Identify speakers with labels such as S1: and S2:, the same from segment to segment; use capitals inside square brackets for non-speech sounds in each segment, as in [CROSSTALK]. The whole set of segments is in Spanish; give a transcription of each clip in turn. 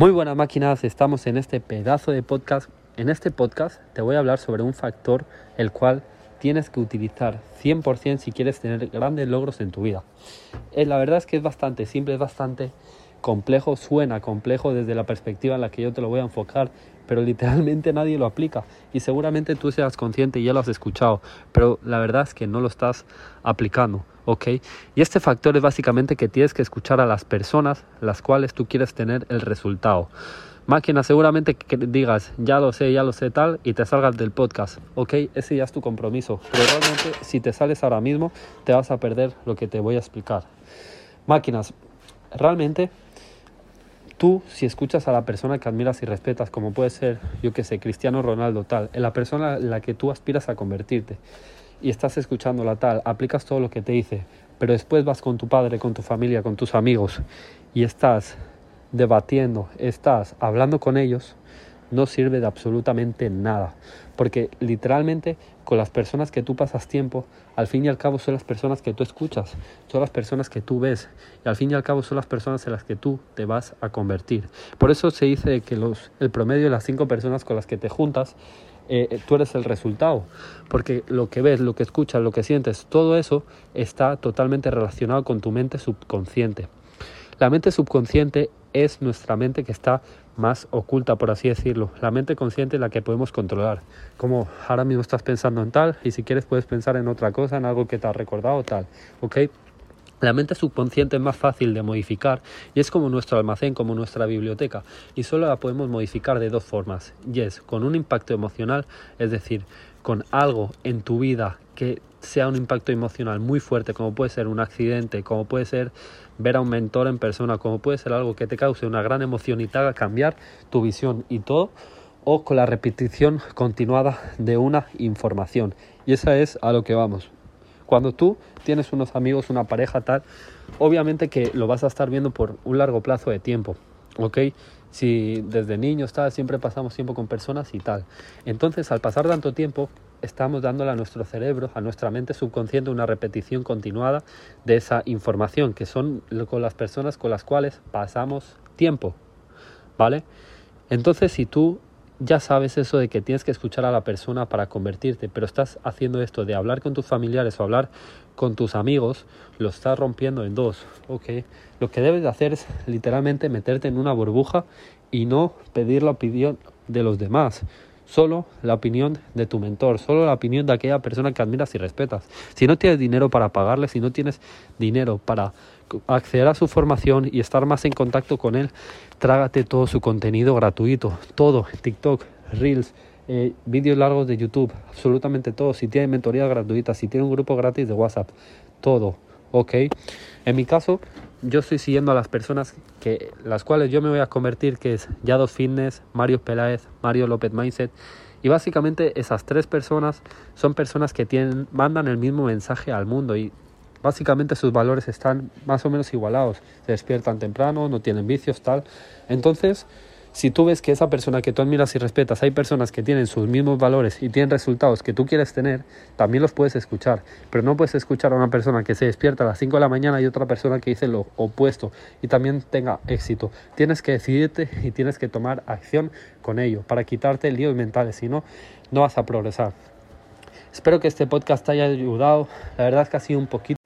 S1: Muy buenas máquinas, estamos en este pedazo de podcast. En este podcast te voy a hablar sobre un factor el cual tienes que utilizar 100% si quieres tener grandes logros en tu vida. Eh, la verdad es que es bastante simple, es bastante complejo, suena complejo desde la perspectiva en la que yo te lo voy a enfocar, pero literalmente [LAUGHS] nadie lo aplica y seguramente tú seas consciente y ya lo has escuchado, pero la verdad es que no lo estás aplicando, ¿ok? Y este factor es básicamente que tienes que escuchar a las personas las cuales tú quieres tener el resultado. Máquina, seguramente que digas, ya lo sé, ya lo sé tal, y te salgas del podcast, ¿ok? Ese ya es tu compromiso, pero realmente si te sales ahora mismo, te vas a perder lo que te voy a explicar. Máquinas, realmente tú, si escuchas a la persona que admiras y respetas, como puede ser, yo que sé, Cristiano Ronaldo, tal, en la persona en la que tú aspiras a convertirte, y estás escuchando la tal, aplicas todo lo que te dice, pero después vas con tu padre, con tu familia, con tus amigos, y estás debatiendo, estás hablando con ellos, no sirve de absolutamente nada. Porque literalmente con las personas que tú pasas tiempo, al fin y al cabo son las personas que tú escuchas, son las personas que tú ves y al fin y al cabo son las personas en las que tú te vas a convertir. Por eso se dice que los, el promedio de las cinco personas con las que te juntas, eh, eh, tú eres el resultado. Porque lo que ves, lo que escuchas, lo que sientes, todo eso está totalmente relacionado con tu mente subconsciente. La mente subconsciente es nuestra mente que está más oculta, por así decirlo. La mente consciente la que podemos controlar. Como ahora mismo estás pensando en tal y si quieres puedes pensar en otra cosa, en algo que te ha recordado tal. ¿Ok? La mente subconsciente es más fácil de modificar y es como nuestro almacén, como nuestra biblioteca y solo la podemos modificar de dos formas. Y es con un impacto emocional, es decir, con algo en tu vida que sea un impacto emocional muy fuerte, como puede ser un accidente, como puede ser ver a un mentor en persona, como puede ser algo que te cause una gran emoción y te haga cambiar tu visión y todo, o con la repetición continuada de una información. Y esa es a lo que vamos. Cuando tú tienes unos amigos, una pareja tal, obviamente que lo vas a estar viendo por un largo plazo de tiempo, ¿ok? Si desde niños tal, siempre pasamos tiempo con personas y tal. Entonces, al pasar tanto tiempo, estamos dándole a nuestro cerebro, a nuestra mente subconsciente, una repetición continuada de esa información, que son con las personas con las cuales pasamos tiempo. ¿Vale? Entonces, si tú ya sabes eso de que tienes que escuchar a la persona para convertirte, pero estás haciendo esto de hablar con tus familiares o hablar con tus amigos, lo estás rompiendo en dos, ¿ok? Lo que debes de hacer es literalmente meterte en una burbuja y no pedir la opinión de los demás solo la opinión de tu mentor, solo la opinión de aquella persona que admiras y respetas. Si no tienes dinero para pagarle, si no tienes dinero para acceder a su formación y estar más en contacto con él, trágate todo su contenido gratuito, todo, TikTok, Reels, eh, vídeos largos de YouTube, absolutamente todo. Si tiene mentoría gratuita, si tiene un grupo gratis de WhatsApp, todo, ¿ok? En mi caso, yo estoy siguiendo a las personas que las cuales yo me voy a convertir, que es Yados Fitness, Mario Peláez, Mario López Mindset. Y básicamente esas tres personas son personas que tienen, mandan el mismo mensaje al mundo y básicamente sus valores están más o menos igualados. Se despiertan temprano, no tienen vicios, tal. Entonces, si tú ves que esa persona que tú admiras y respetas, hay personas que tienen sus mismos valores y tienen resultados que tú quieres tener, también los puedes escuchar. Pero no puedes escuchar a una persona que se despierta a las 5 de la mañana y otra persona que dice lo opuesto y también tenga éxito. Tienes que decidirte y tienes que tomar acción con ello para quitarte líos mentales, si no, no vas a progresar. Espero que este podcast te haya ayudado. La verdad es que ha sido un poquito.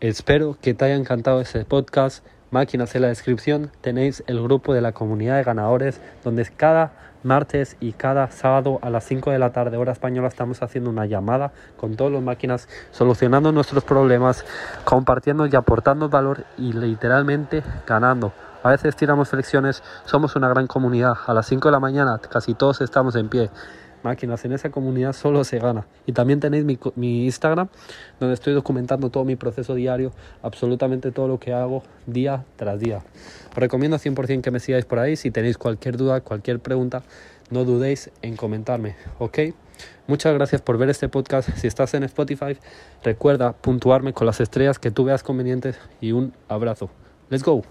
S1: Espero que te haya encantado este podcast máquinas en la descripción. Tenéis el grupo de la comunidad de ganadores donde cada martes y cada sábado a las 5 de la tarde hora española estamos haciendo una llamada con todas las máquinas solucionando nuestros problemas compartiendo y aportando valor y literalmente ganando. A veces tiramos flexiones somos una gran comunidad. A las 5 de la mañana casi todos estamos en pie máquinas. En esa comunidad solo se gana. Y también tenéis mi, Instagram, donde estoy documentando todo mi proceso diario, absolutamente todo lo que hago día tras día. Os recomiendo 100% que me sigáis por ahí. Si tenéis cualquier duda, cualquier pregunta, no dudéis en comentarme, ¿ok? Muchas gracias por ver este podcast. Si estás en Spotify, recuerda puntuarme con las estrellas que tú veas convenientes y un abrazo. Let's go.